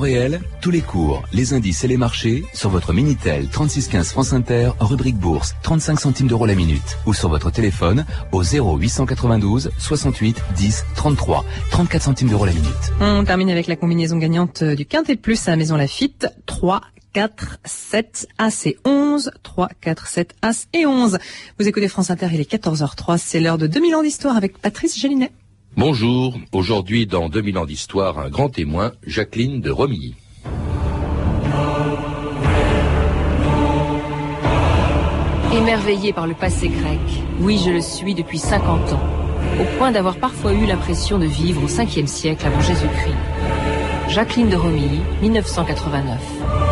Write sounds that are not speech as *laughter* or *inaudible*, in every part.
réel, tous les cours, les indices et les marchés sur votre Minitel 3615 France Inter, rubrique bourse, 35 centimes d'euros la minute ou sur votre téléphone au 0892 68 10 33, 34 centimes d'euros la minute. On termine avec la combinaison gagnante du Quintet Plus à Maison Lafitte, 3 4, 7, As et 11. 3, 4, 7, As et 11. Vous écoutez France Inter, il est 14h03. C'est l'heure de 2000 ans d'histoire avec Patrice Gélinet. Bonjour. Aujourd'hui, dans 2000 ans d'histoire, un grand témoin, Jacqueline de Romilly. Émerveillé par le passé grec, oui, je le suis depuis 50 ans, au point d'avoir parfois eu l'impression de vivre au 5e siècle avant Jésus-Christ. Jacqueline de Romilly, 1989.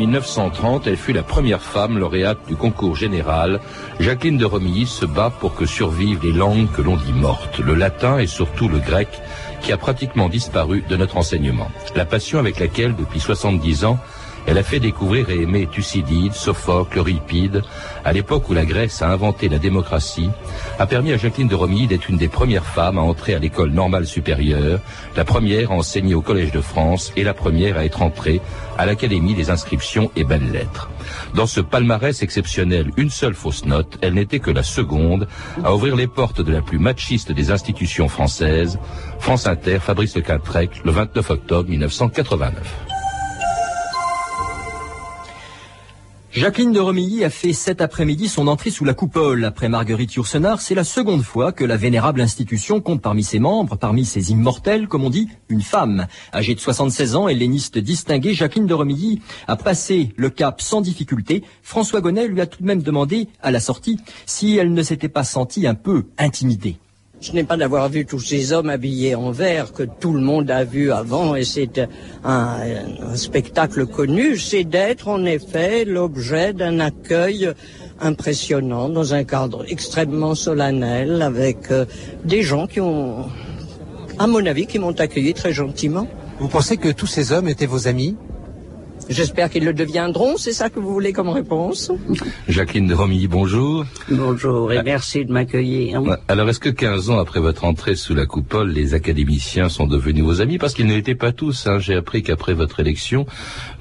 1930, elle fut la première femme lauréate du concours général, Jacqueline de Romilly se bat pour que survivent les langues que l'on dit mortes, le latin et surtout le grec, qui a pratiquement disparu de notre enseignement. La passion avec laquelle, depuis 70 ans, elle a fait découvrir et aimer Thucydide, Sophocle, Euripide, à l'époque où la Grèce a inventé la démocratie, a permis à Jacqueline de Romilly d'être une des premières femmes à entrer à l'école normale supérieure, la première à enseigner au Collège de France et la première à être entrée à l'Académie des inscriptions et belles lettres. Dans ce palmarès exceptionnel, une seule fausse note, elle n'était que la seconde à ouvrir les portes de la plus machiste des institutions françaises, France Inter, Fabrice Le le 29 octobre 1989. Jacqueline de Romilly a fait cet après-midi son entrée sous la coupole. Après Marguerite Yourcenar, c'est la seconde fois que la vénérable institution compte parmi ses membres, parmi ses immortels, comme on dit, une femme. Âgée de 76 ans, helléniste distinguée, Jacqueline de Romilly a passé le cap sans difficulté. François Gonnet lui a tout de même demandé, à la sortie, si elle ne s'était pas sentie un peu intimidée. Ce n'est pas d'avoir vu tous ces hommes habillés en vert que tout le monde a vu avant et c'est un, spectacle connu, c'est d'être en effet l'objet d'un accueil impressionnant dans un cadre extrêmement solennel avec euh, des gens qui ont, à mon avis, qui m'ont accueilli très gentiment. Vous pensez que tous ces hommes étaient vos amis? J'espère qu'ils le deviendront, c'est ça que vous voulez comme réponse Jacqueline de Romilly, bonjour. Bonjour et ah. merci de m'accueillir. Alors est-ce que 15 ans après votre entrée sous la coupole, les académiciens sont devenus vos amis? Parce qu'ils ne l'étaient pas tous. Hein. J'ai appris qu'après votre élection,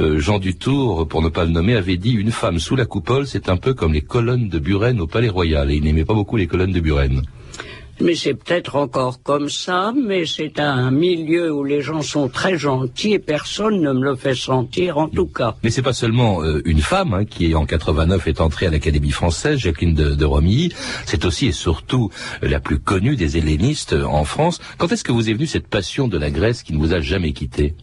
euh, Jean Dutour, pour ne pas le nommer, avait dit une femme sous la coupole, c'est un peu comme les colonnes de Buren au Palais Royal. Et il n'aimait pas beaucoup les colonnes de Buren. Mais c'est peut-être encore comme ça, mais c'est un milieu où les gens sont très gentils et personne ne me le fait sentir en tout cas. Mais c'est pas seulement euh, une femme hein, qui en 89 est entrée à l'Académie française, Jacqueline de, Romilly, c'est aussi et surtout la plus connue des hellénistes en France. Quand est-ce que vous est venue cette passion de la Grèce qui ne vous a jamais quitté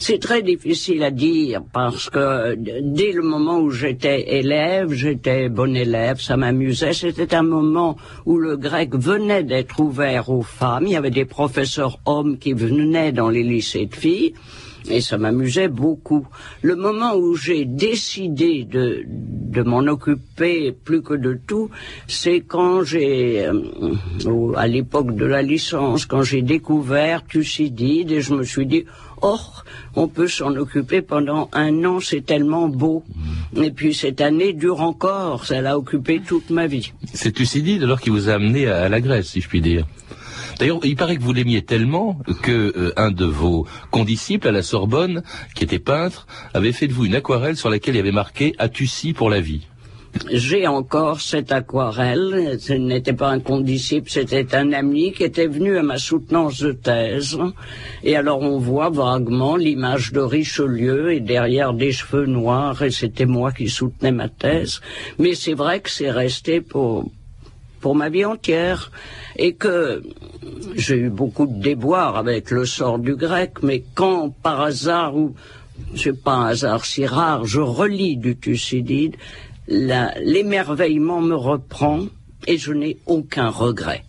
c'est très difficile à dire parce que dès le moment où j'étais élève, j'étais bon élève, ça m'amusait. C'était un moment où le grec venait d'être ouvert aux femmes. Il y avait des professeurs hommes qui venaient dans les lycées de filles et ça m'amusait beaucoup. Le moment où j'ai décidé de, de m'en occuper plus que de tout, c'est quand j'ai, euh, à l'époque de la licence, quand j'ai découvert Thucydide et je me suis dit, Or, on peut s'en occuper pendant un an, c'est tellement beau. Mm. Et puis cette année dure encore, ça l'a occupé toute ma vie. C'est Thucydide alors qui vous a amené à la Grèce, si je puis dire. D'ailleurs, il paraît que vous l'aimiez tellement que euh, un de vos condisciples à la Sorbonne, qui était peintre, avait fait de vous une aquarelle sur laquelle il y avait marqué « Thucy pour la vie ». J'ai encore cette aquarelle. Ce n'était pas un condisciple, c'était un ami qui était venu à ma soutenance de thèse. Et alors on voit vaguement l'image de Richelieu et derrière des cheveux noirs et c'était moi qui soutenais ma thèse. Mais c'est vrai que c'est resté pour, pour ma vie entière et que j'ai eu beaucoup de déboires avec le sort du grec, mais quand par hasard ou c'est pas un hasard si rare, je relis du Thucydide, l'émerveillement me reprend et je n'ai aucun regret.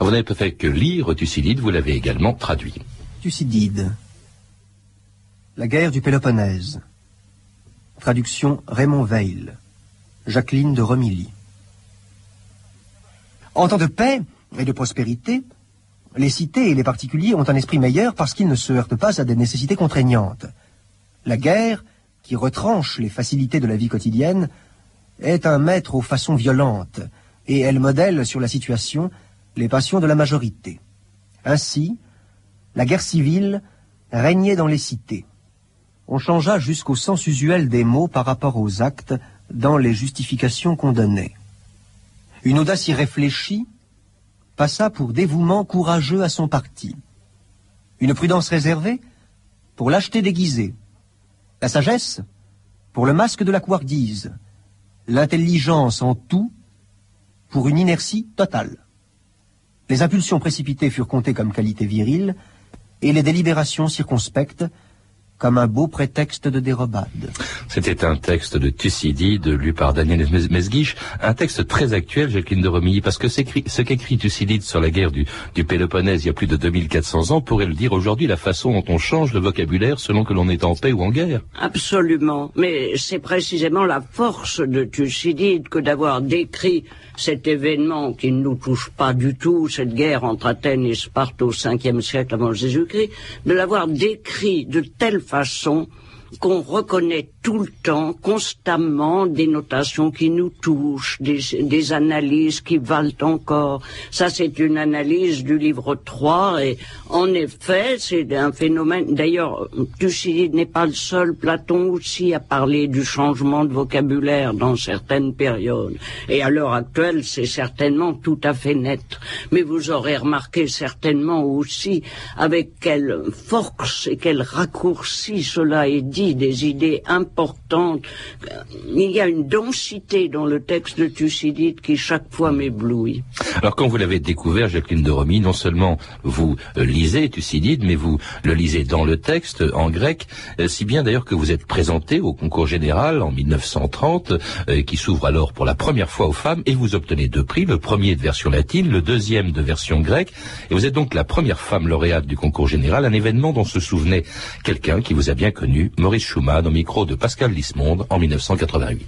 Vous n'avez pas fait que lire Thucydide, vous l'avez également traduit. Thucydide. La guerre du Péloponnèse. Traduction Raymond Veil. Jacqueline de Romilly. En temps de paix et de prospérité, les cités et les particuliers ont un esprit meilleur parce qu'ils ne se heurtent pas à des nécessités contraignantes. La guerre, qui retranche les facilités de la vie quotidienne, est un maître aux façons violentes, et elle modèle sur la situation les passions de la majorité. Ainsi, la guerre civile régnait dans les cités. On changea jusqu'au sens usuel des mots par rapport aux actes dans les justifications qu'on donnait. Une audace irréfléchie passa pour dévouement courageux à son parti. Une prudence réservée pour lâcheté déguisée. La sagesse pour le masque de la couardise. L'intelligence en tout pour une inertie totale. Les impulsions précipitées furent comptées comme qualité virile, et les délibérations circonspectes comme un beau prétexte de dérobade. C'était un texte de Thucydide lu par Daniel Mesguich, un texte très actuel, Jacqueline de Romilly, parce que ce qu'écrit Thucydide sur la guerre du, du, Péloponnèse il y a plus de 2400 ans pourrait le dire aujourd'hui la façon dont on change le vocabulaire selon que l'on est en paix ou en guerre. Absolument, mais c'est précisément la force de Thucydide que d'avoir décrit cet événement qui ne nous touche pas du tout, cette guerre entre Athènes et Sparte au 5e siècle avant Jésus-Christ, de l'avoir décrit de telle façon qu'on reconnaît tout le temps, constamment, des notations qui nous touchent, des, analyses qui valent encore. Ça, c'est une analyse du livre 3, et en effet, c'est un phénomène. D'ailleurs, Thucydide n'est pas le seul. Platon aussi a parlé du changement de vocabulaire dans certaines périodes. Et à l'heure actuelle, c'est certainement tout à fait net. Mais vous aurez remarqué certainement aussi avec quelle force et quel raccourci cela est dit des idées importantes. Il y a une densité dans le texte de Thucydide qui chaque fois m'éblouit. Alors quand vous l'avez découvert, Jacqueline de Romy, non seulement vous euh, lisez Thucydide, mais vous le lisez dans le texte en grec, euh, si bien d'ailleurs que vous êtes présenté au concours général en 1930, euh, qui s'ouvre alors pour la première fois aux femmes, et vous obtenez deux prix, le premier de version latine, le deuxième de version grecque, et vous êtes donc la première femme lauréate du concours général, un événement dont se souvenait quelqu'un qui vous a bien connu, Maurice Schumann, au micro de Pascal Lismonde en 1988.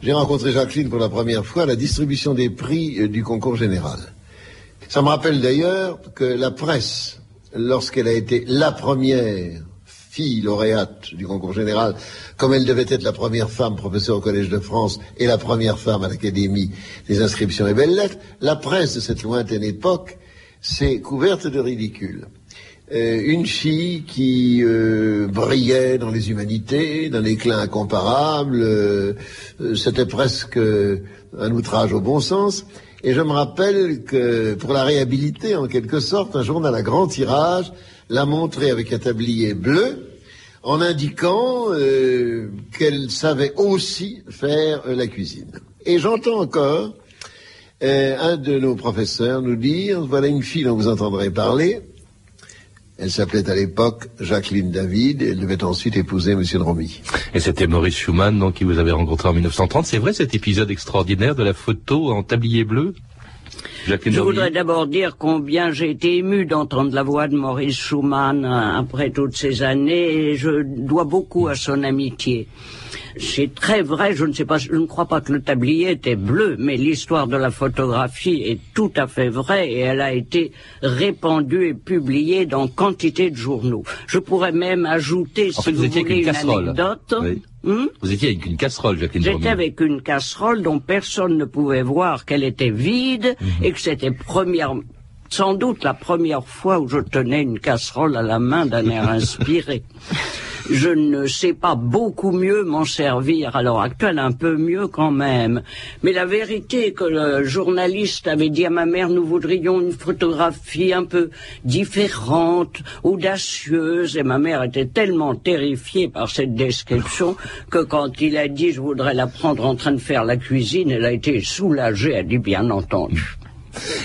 J'ai rencontré Jacqueline pour la première fois à la distribution des prix euh, du concours général. Ça me rappelle d'ailleurs que la presse, lorsqu'elle a été la première fille lauréate du concours général, comme elle devait être la première femme professeure au Collège de France et la première femme à l'Académie des inscriptions et belles lettres, la presse de cette lointaine époque s'est couverte de ridicule. Euh, une fille qui euh, brillait dans les humanités, d'un éclat incomparable. Euh, c'était presque un outrage au bon sens. Et je me rappelle que pour la réhabiliter, en quelque sorte, un journal à grand tirage l'a montré avec un tablier bleu en indiquant qu'elle savait aussi faire la cuisine. Et j'entends encore un de nos professeurs nous dire, voilà une fille dont vous entendrez parler, elle s'appelait à l'époque Jacqueline David elle devait ensuite épouser M. de. Et c'était Maurice Schumann, donc, qui vous avait rencontré en 1930. C'est vrai cet épisode extraordinaire de la photo en tablier bleu? Jacqueline Je voudrais d'abord dire combien j'ai été ému d'entendre la voix de Maurice Schumann euh, après toutes ces années et je dois beaucoup à son amitié. C'est très vrai, je ne sais pas, je ne crois pas que le tablier était bleu, mais l'histoire de la photographie est tout à fait vraie et elle a été répandue et publiée dans quantité de journaux. Je pourrais même ajouter, si vous, voulez, une, anecdote. Hmm? vous étiez avec une casserole, Jacqueline J'étais avec une casserole dont personne ne pouvait voir qu'elle était vide mhm. et que c'était première, sans doute la première fois où je tenais une casserole à la main d'un air *laughs* inspiré. Je ne sais pas beaucoup mieux m'en servir à l'heure actuelle, un peu mieux quand même. Mais la vérité que le journaliste avait dit à ma mère, nous voudrions une photographie un peu différente, audacieuse, et ma mère était tellement terrifiée par cette description que quand il a dit je voudrais la prendre en train de faire la cuisine, elle a été soulagée, elle a dit bien entendu.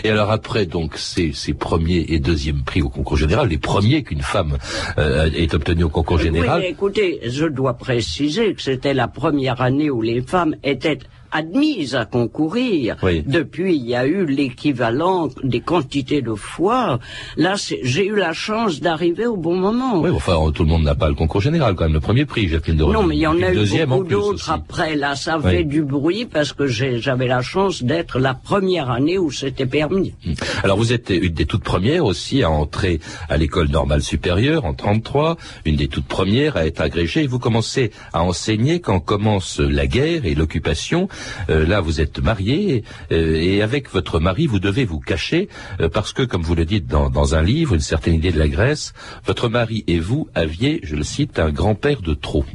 Et alors après donc ces, ces premiers et deuxièmes prix au concours général, les premiers qu'une femme euh, ait obtenu au concours général. Oui, écoutez, je dois préciser que c'était la première année où les femmes étaient admise à concourir. Depuis, il y a eu l'équivalent des quantités de fois. Là, j'ai eu la chance d'arriver au bon moment. Oui, enfin, tout le monde n'a pas le concours général, quand même. Le premier prix, Jacqueline de Non, mais il y en a eu beaucoup d'autres après. Là, ça fait du bruit parce que j'avais la chance d'être la première année où c'était permis. Hum. Alors, vous êtes une des toutes premières aussi à entrer à l'école normale supérieure en 33, une des toutes premières à être agrégée. Vous commencez à enseigner quand commence la guerre et l'occupation. Euh, là, vous êtes marié euh, et avec votre mari, vous devez vous cacher euh, parce que, comme vous le dites dans, dans, un livre, une certaine idée de la Grèce, votre mari et vous aviez, je le cite, un grand-père de trop.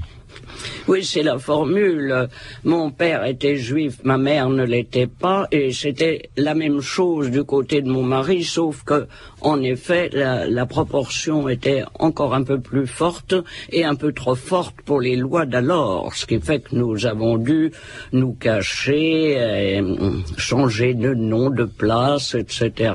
Oui, c'est la formule. Mon père était juif, ma mère ne l'était pas, et c'était la même chose du côté de mon mari, sauf que, en effet, la, proportion était encore un peu plus forte et un peu trop forte pour les lois d'alors, ce qui fait que nous avons dû nous cacher, changer de nom, de place, etc.,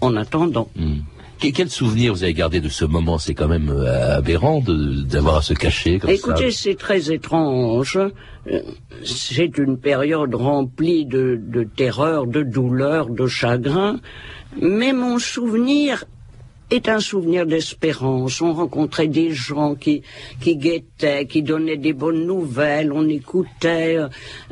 en attendant. Hmm. Quel souvenir vous avez gardé de ce moment? C'est quand même euh, aberrant d'avoir à se cacher comme Écoutez, c'est très étrange. Euh, c'est une période remplie de, de terreur, de douleur, de chagrin. Mais mon souvenir est un souvenir d'espérance. On rencontrait des gens qui, qui guettaient, qui donnaient des bonnes nouvelles, on écoutait.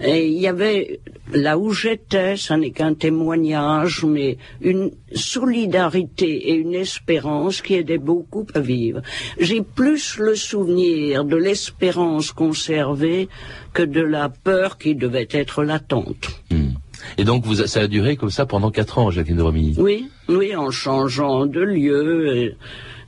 Et il y avait, là où j'étais, ça n'est qu'un témoignage, mais une solidarité et une espérance qui aidaient beaucoup à vivre. J'ai plus le souvenir de l'espérance conservée que de la peur qui devait être latente. Hmm. Et donc, vous, ça a duré comme ça pendant quatre ans, Jacqueline de Romilly Oui, oui, en changeant de lieu,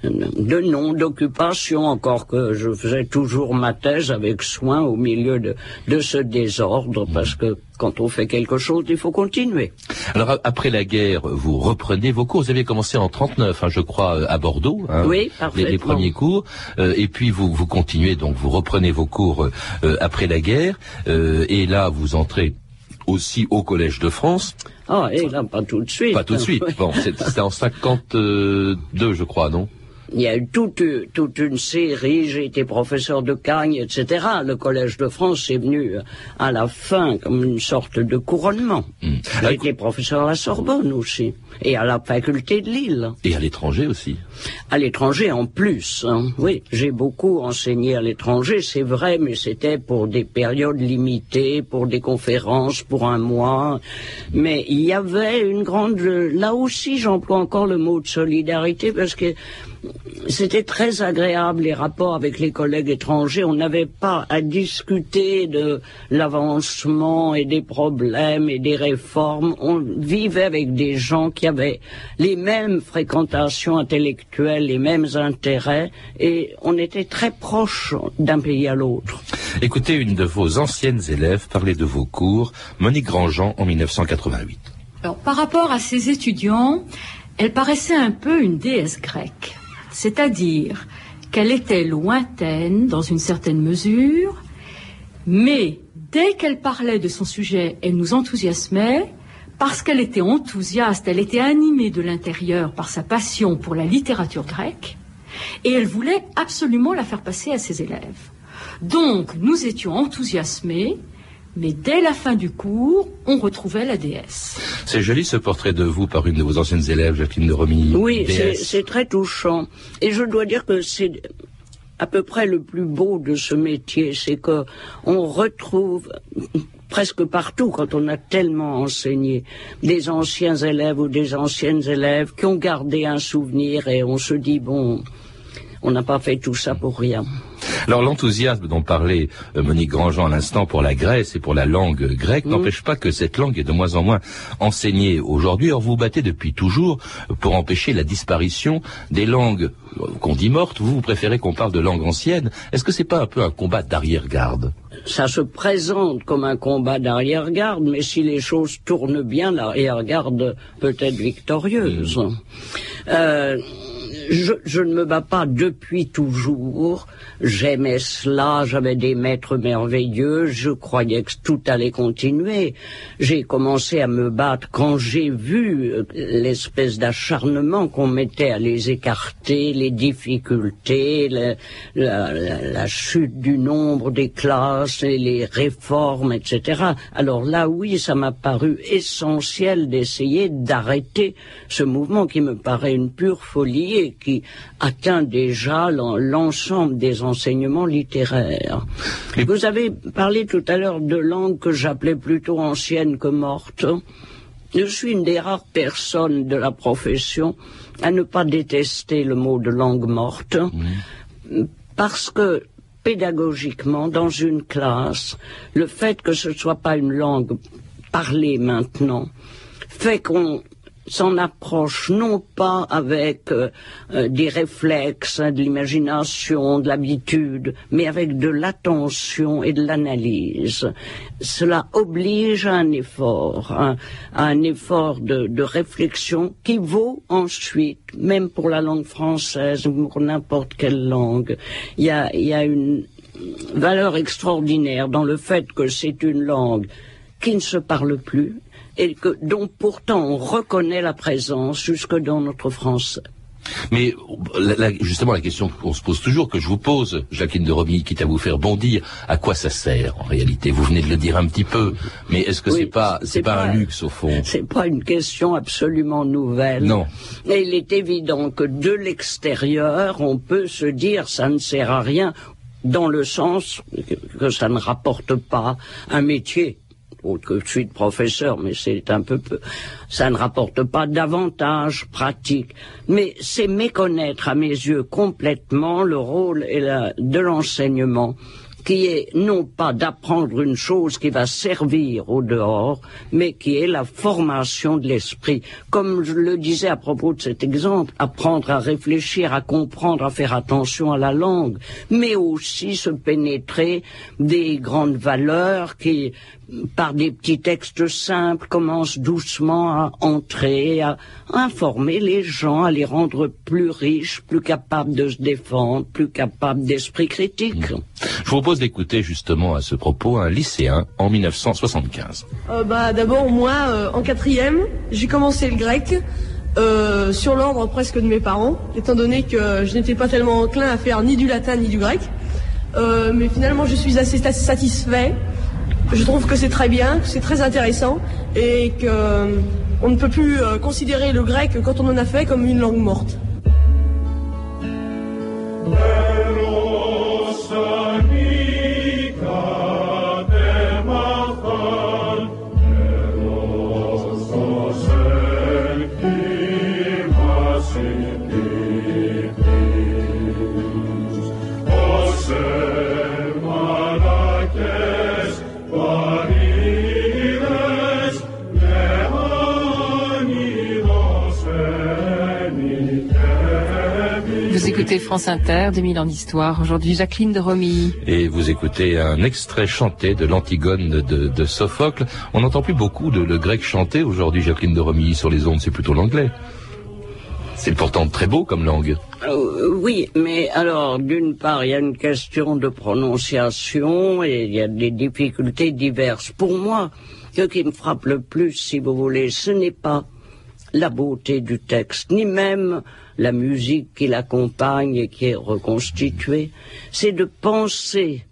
de nom, d'occupation, encore que je faisais toujours ma thèse avec soin au milieu de, de ce désordre, parce que quand on fait quelque chose, il faut continuer. Alors, après la guerre, vous reprenez vos cours. Vous avez commencé en 39, hein, je crois, à Bordeaux. Hein, oui, parfaitement. Les, premiers cours. Euh, et puis, vous, vous continuez, donc vous reprenez vos cours euh, après la guerre. Euh, et là, vous entrez aussi au Collège de France. Ah, et là, pas tout de suite. Pas tout de suite. Bon, *laughs* c'était en 52, je crois, non? Il y a eu toute, toute une série, j'ai été professeur de Cagne, etc. Le Collège de France est venu à la fin comme une sorte de couronnement. Hmm. J'ai été professeur à la Sorbonne aussi, et à la faculté de Lille. Et à l'étranger aussi À l'étranger en plus, hein. oui. J'ai beaucoup enseigné à l'étranger, c'est vrai, mais c'était pour des périodes limitées, pour des conférences, pour un mois. Mais il y avait une grande... Là aussi, j'emploie encore le mot de solidarité, parce que c'était très agréable les rapports avec les collègues étrangers. On n'avait pas à discuter de l'avancement et des problèmes et des réformes. On vivait avec des gens qui avaient les mêmes fréquentations intellectuelles, les mêmes intérêts, et on était très proches d'un pays à l'autre. Écoutez une de vos anciennes élèves parler de vos cours, Monique Grandjean, en 1988. Alors, par rapport à ses étudiants, elle paraissait un peu une déesse grecque c'est-à-dire qu'elle était lointaine dans une certaine mesure, mais dès qu'elle parlait de son sujet, elle nous enthousiasmait, parce qu'elle était enthousiaste, elle était animée de l'intérieur par sa passion pour la littérature grecque, et elle voulait absolument la faire passer à ses élèves. Donc, nous étions enthousiasmés, mais dès la fin du cours, on retrouvait la déesse. C'est joli ce portrait de vous par une de vos anciennes élèves, Jacqueline de Romilly. Oui, c'est très touchant. Et je dois dire que c'est à peu près le plus beau de ce métier, c'est que on retrouve presque partout quand on a tellement enseigné. Des anciens élèves ou des anciennes élèves qui ont gardé un souvenir et on se dit bon, on n'a pas fait tout ça pour rien. Alors l'enthousiasme dont parlait euh, Monique Grandjean à l'instant pour la Grèce et pour la langue grecque n'empêche pas que cette langue est de moins en moins enseignée aujourd'hui. Or vous battez depuis toujours pour empêcher la disparition des langues qu'on dit mortes. Vous, vous préférez qu'on parle de langue ancienne. Est-ce que c'est pas un peu un combat d'arrière-garde? Ça se présente comme un combat d'arrière-garde, mais si les choses tournent bien, l'arrière-garde peut être victorieuse. Euh, je, je, ne me bats pas depuis toujours. J'aimais cela, j'avais des maîtres merveilleux, je croyais que tout allait continuer. J'ai commencé à me battre quand j'ai vu euh, l'espèce d'acharnement qu'on mettait à les écarter, les difficultés, la, la, chute du nombre des classes, et les réformes, etc. Alors là, oui, ça m'a paru essentiel d'essayer d'arrêter ce mouvement qui me paraît une pure folie et qui atteint déjà l'ensemble des enseignements littéraires. Vous avez parlé tout à l'heure de langues que j'appelais plutôt anciennes que mortes. Je suis une des rares personnes de la profession à ne pas détester le mot de langue morte, parce que pédagogiquement, dans une classe, le fait que ce ne soit pas une langue parlée maintenant, fait qu'on s'en approche non pas avec euh, euh, des réflexes, hein, de l'imagination, de l'habitude, mais avec de l'attention et de l'analyse. Cela oblige à un effort, à un effort de, réflexion qui vaut ensuite, même pour la langue française ou pour n'importe quelle langue, il y a une valeur extraordinaire dans le fait que c'est une langue qui ne se parle plus, et que, dont pourtant on reconnaît la présence jusque dans notre français. Mais justement, la question qu'on se pose toujours, que je vous pose, Jacqueline de Romilly, quitte à vous faire bondir, à quoi ça sert en réalité? Vous venez de le dire un petit peu, mais est-ce que c'est pas c'est pas, un luxe au fond? C'est pas une question absolument nouvelle. Non. Et il est évident que de l'extérieur, on peut se dire ça ne sert à rien, dans le sens que ça ne rapporte pas un métier je suis professeur, mais c'est un peu peu. Ça ne rapporte pas davantage pratique. Mais c'est méconnaître à mes yeux complètement le rôle et la, de l'enseignement qui est non pas d'apprendre une chose qui va servir au dehors, mais qui est la formation de l'esprit. Comme je le disais à propos de cet exemple, apprendre à réfléchir, à comprendre, à faire attention à la langue, mais aussi se pénétrer des grandes valeurs qui, par des petits textes simples, commencent doucement à entrer, à informer les gens, à les rendre plus riches, plus capables de se défendre, plus capables d'esprit critique. Je vous propose d'écouter justement à ce propos un lycéen en 1975. Euh, bah, D'abord, moi, euh, en quatrième, j'ai commencé le grec. Euh, sur l'ordre presque de mes parents, étant donné que je n'étais pas tellement enclin à faire ni du latin ni du grec. mais finalement, je suis assez satisfait je trouve que c'est très bien, que c'est très intéressant et qu'on euh, ne peut plus euh, considérer le grec quand on en a fait comme une langue morte. France Inter, 2000 ans d'histoire. Aujourd'hui, Jacqueline de Romilly. Et vous écoutez un extrait chanté de l'Antigone de, de, Sophocle. On n'entend plus beaucoup de le grec chanté aujourd'hui, Jacqueline de Romilly, sur les ondes. C'est plutôt l'anglais. C'est pourtant très beau comme langue. Euh, oui, mais alors, d'une part, il y a une question de prononciation et il y a des difficultés diverses. Pour moi, ce qui me frappe le plus, si vous voulez, ce n'est pas la beauté du texte, ni même la musique qui l'accompagne et qui est reconstituée, c'est de penser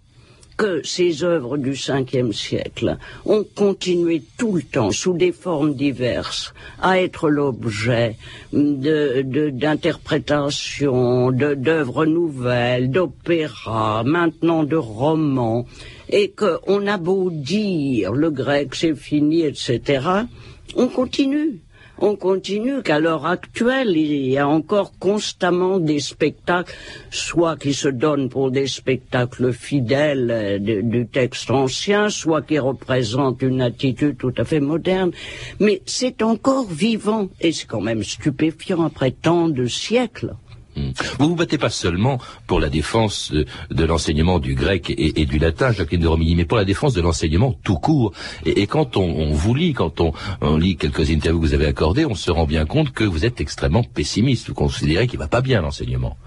que ces œuvres du Ve siècle ont continué tout le temps, sous des formes diverses, à être l'objet d'interprétations, de, d'œuvres nouvelles, d'opéras, maintenant de romans, et qu'on a beau dire le grec c'est fini, etc., on continue on continue qu'à l'heure actuelle, il y a encore constamment des spectacles, soit qui se donnent pour des spectacles fidèles euh, du texte ancien, soit qui représentent une attitude tout à fait moderne. Mais c'est encore vivant, et c'est quand même stupéfiant après tant de siècles. Vous vous battez pas seulement pour la défense de, l'enseignement du grec et, du latin, Jacqueline de Romilly, mais pour la défense de l'enseignement tout court. Et, quand on, vous lit, quand on, lit quelques interviews que vous avez accordées, on se rend bien compte que vous êtes extrêmement pessimiste. Vous considérez qu'il va pas bien l'enseignement.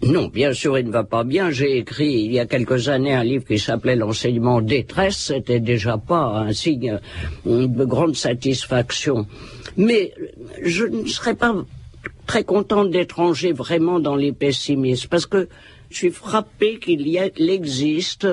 Non, bien sûr, il ne va pas bien. J'ai écrit il y a quelques années un livre qui s'appelait L'enseignement détresse. C'était déjà pas un signe de grande satisfaction. Mais je ne serais pas très contente d'étranger vraiment dans les pessimistes. Parce que je suis frappé qu'il y existe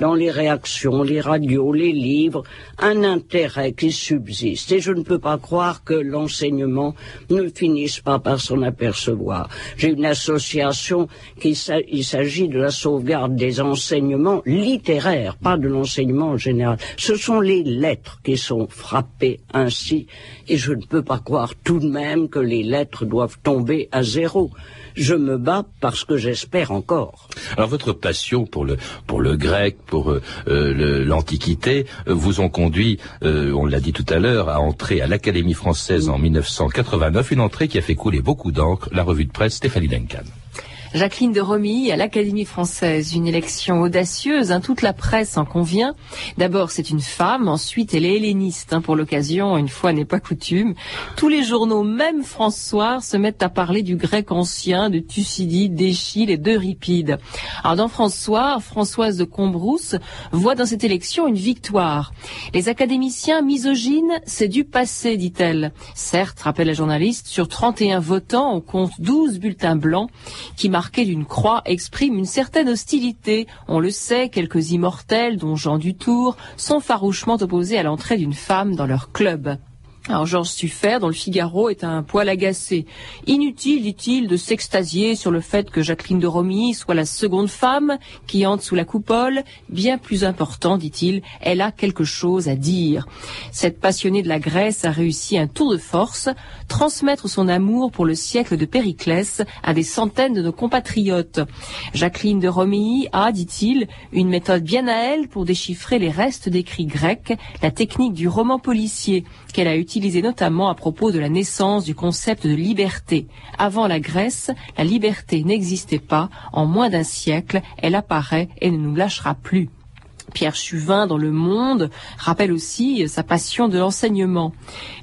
dans les réactions, les radios, les livres, un intérêt qui subsiste. Et je ne peux pas croire que l'enseignement ne finisse pas par s'en apercevoir. J'ai une association qui il s'agit de la sauvegarde des enseignements littéraires, pas de l'enseignement en général. Ce sont les lettres qui sont frappées ainsi. Et je ne peux pas croire tout de même que les lettres doivent tomber à zéro je me bats parce que j'espère encore. Alors votre passion pour le pour le grec, pour euh, euh, l'Antiquité, euh, vous ont conduit, on l'a dit tout à l'heure, à entrer à l'Académie française en 1989, une entrée qui a fait couler beaucoup d'encre. La revue de presse Stéphanie Duncan. Jacqueline de Romilly à l'Académie française, une élection audacieuse, hein, toute la presse en convient. D'abord, c'est une femme, ensuite elle est helléniste hein, pour l'occasion, une fois n'est pas coutume. Tous les journaux, même François, se mettent à parler du grec ancien, de Thucydide, d'Échille et d'Euripide. Alors dans François, Françoise de Combrousse voit dans cette élection une victoire. Les académiciens misogynes, c'est du passé, dit-elle. Certes, rappelle la journaliste, sur 31 votants, on compte 12 bulletins blancs qui marquent marqué d'une croix exprime une certaine hostilité. On le sait, quelques immortels, dont Jean Dutour, sont farouchement opposés à l'entrée d'une femme dans leur club. Alors Georges Suffer, dans le Figaro, est un poil agacé. Inutile, dit-il, de s'extasier sur le fait que Jacqueline de Romilly soit la seconde femme qui entre sous la coupole. Bien plus important, dit-il, elle a quelque chose à dire. Cette passionnée de la Grèce a réussi un tour de force, transmettre son amour pour le siècle de Périclès à des centaines de nos compatriotes. Jacqueline de Romilly a, dit-il, une méthode bien à elle pour déchiffrer les restes d'écrits grecs, la technique du roman policier qu'elle a utilisé notamment à propos de la naissance du concept de liberté. Avant la Grèce, la liberté n'existait pas. En moins d'un siècle, elle apparaît et ne nous lâchera plus. Pierre Chuvin dans Le Monde rappelle aussi sa passion de l'enseignement.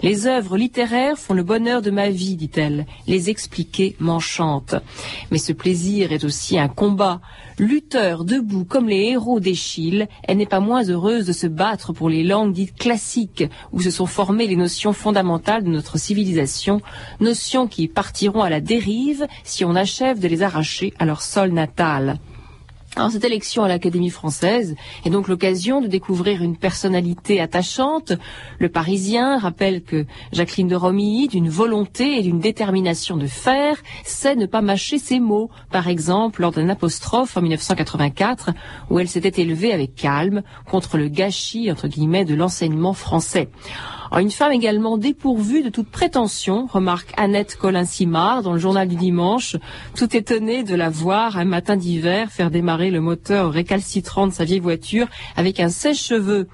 Les œuvres littéraires font le bonheur de ma vie, dit-elle. Les expliquer m'enchante. Mais ce plaisir est aussi un combat. Lutteur debout comme les héros d'Échille, elle n'est pas moins heureuse de se battre pour les langues dites classiques, où se sont formées les notions fondamentales de notre civilisation, notions qui partiront à la dérive si on achève de les arracher à leur sol natal. Cette élection à l'Académie française est donc l'occasion de découvrir une personnalité attachante. Le Parisien rappelle que Jacqueline de Romilly, d'une volonté et d'une détermination de faire, sait ne pas mâcher ses mots. Par exemple, lors d'un apostrophe en 1984, où elle s'était élevée avec calme contre le gâchis, entre guillemets, de l'enseignement français. Une femme également dépourvue de toute prétention, remarque Annette Colin-Simard dans le journal du dimanche, tout étonnée de la voir un matin d'hiver faire démarrer le moteur récalcitrant de sa vieille voiture avec un sèche-cheveux.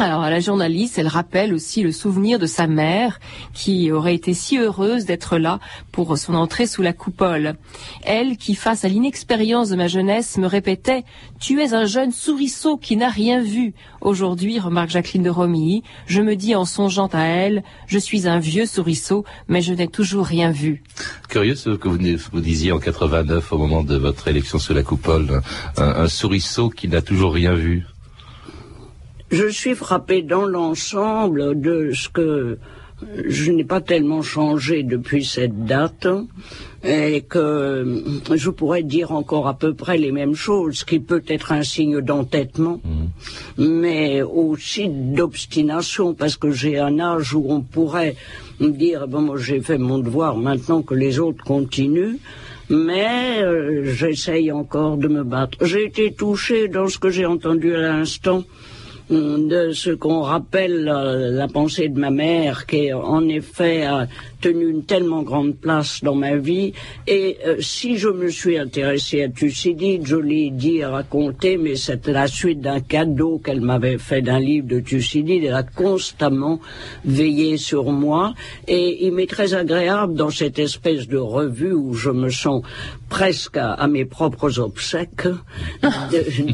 Alors la journaliste, elle rappelle aussi le souvenir de sa mère qui aurait été si heureuse d'être là pour son entrée sous la coupole. Elle qui, face à l'inexpérience de ma jeunesse, me répétait « Tu es un jeune souriceau qui n'a rien vu ». Aujourd'hui, remarque Jacqueline de Romilly, je me dis en songeant à elle « Je suis un vieux souriceau, mais je n'ai toujours rien vu ». Curieux ce que vous, disiez en 89 au moment de votre élection sous la coupole, un, un souriceau qui n'a toujours rien vu. Je suis frappé dans l'ensemble de ce que je n'ai pas tellement changé depuis cette date et que je pourrais dire encore à peu près les mêmes choses, qui peut être un signe d'entêtement, mmh. mais aussi d'obstination, parce que j'ai un âge où on pourrait me dire, bon, moi j'ai fait mon devoir maintenant que les autres continuent, mais euh, j'essaye encore de me battre. J'ai été touché dans ce que j'ai entendu à l'instant de ce qu'on rappelle euh, la pensée de ma mère, qui en effet a tenu une tellement grande place dans ma vie. Et euh, si je me suis intéressé à Thucydide, je l'ai dit et raconté, mais c'était la suite d'un cadeau qu'elle m'avait fait d'un livre de Thucydide. Elle a constamment veillé sur moi. Et il m'est très agréable dans cette espèce de revue où je me sens presque à, mes propres obsèques,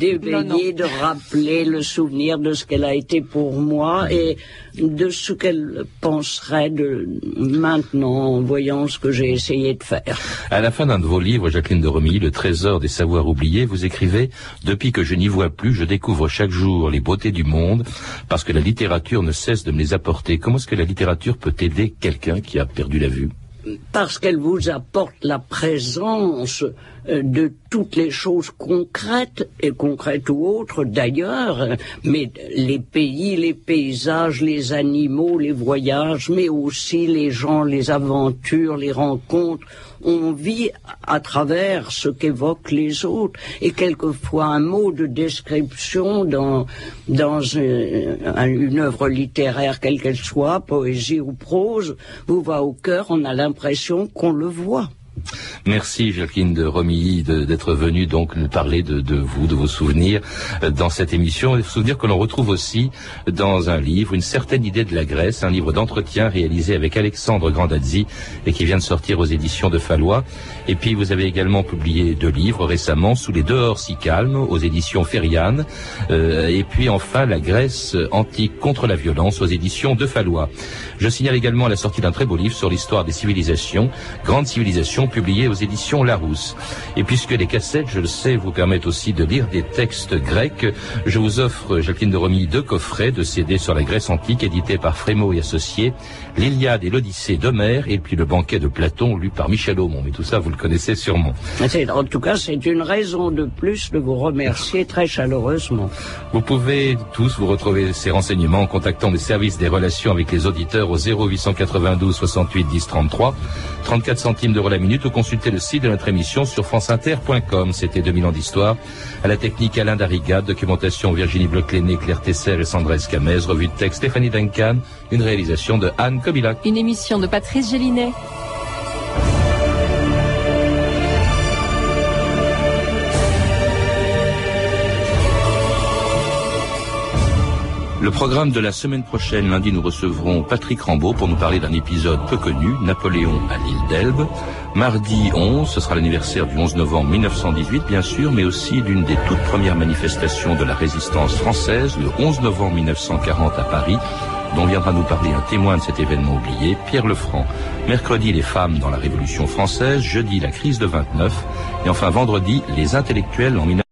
d'éveiller, *laughs* de, rappeler le souvenir de ce qu'elle a été pour moi et de ce qu'elle penserait de maintenant en voyant ce que j'ai essayé de faire. À la fin d'un de vos livres, Jacqueline de Romilly, Le trésor des savoirs oubliés, vous écrivez Depuis que je n'y vois plus, je découvre chaque jour les beautés du monde parce que la littérature ne cesse de me les apporter. Comment est-ce que la littérature peut aider quelqu'un qui a perdu la vue? Parce qu'elle vous apporte la présence euh, de toutes les choses concrètes, et concrètes ou autres d'ailleurs, mais les pays, les paysages, les animaux, les voyages, mais aussi les gens, les aventures, les rencontres, on vit à travers ce qu'évoquent les autres. Et quelquefois, un mot de description dans, une, une œuvre littéraire, quelle qu'elle soit, poésie ou prose, vous va au cœur, on a l'impression qu'on le voit. Merci Jacqueline de Romilly d'être venue donc nous parler de, vous, de vos souvenirs euh, dans cette émission. Souvenirs que l'on retrouve aussi dans un livre, Une certaine idée de la Grèce, un livre d'entretien réalisé avec Alexandre Grandazzi et qui vient de sortir aux éditions de Fallois. Et puis vous avez également publié deux livres récemment, Sous les dehors si calmes, aux éditions Feriane. Euh, et puis enfin La Grèce antique contre la violence aux éditions de Fallois. Je signale également la sortie d'un très beau livre sur l'histoire des civilisations, Grande civilisation publié aux éditions Larousse. Et puisque les cassettes, je le sais, vous permettent aussi de lire des textes grecs, je vous offre, Jacqueline de Romy, deux coffrets de CD sur la Grèce antique édités par Frémaux et Associés, l'Iliade et l'Odyssée d'Homère, et puis le banquet de Platon lu par Michel Aumont. Mais tout ça, vous le connaissez sûrement. En tout cas, c'est une raison de plus de vous remercier *laughs* très chaleureusement. Vous pouvez tous vous retrouver ces renseignements en contactant les services des relations avec les auditeurs au 0892 68 10 33, 34 centimes d'euros la minute ou consulter le site de notre émission sur franceinter.com. C'était 2000 ans d'histoire. À la technique Alain Dariga, documentation Virginie bloch Claire Tesser et Sandra Escamez, revue de texte Stéphanie Duncan, une réalisation de Anne Kobilac. Une émission de Patrice Gélinet. Le programme de la semaine prochaine, lundi, nous recevrons Patrick Rambaud pour nous parler d'un épisode peu connu, Napoléon à l'île d'Elbe. Mardi 11, ce sera l'anniversaire du 11 novembre 1918, bien sûr, mais aussi d'une des toutes premières manifestations de la résistance française, le 11 novembre 1940 à Paris, dont viendra nous parler un témoin de cet événement oublié, Pierre Lefranc. Mercredi, les femmes dans la Révolution française, jeudi, la crise de 29, et enfin vendredi, les intellectuels en 19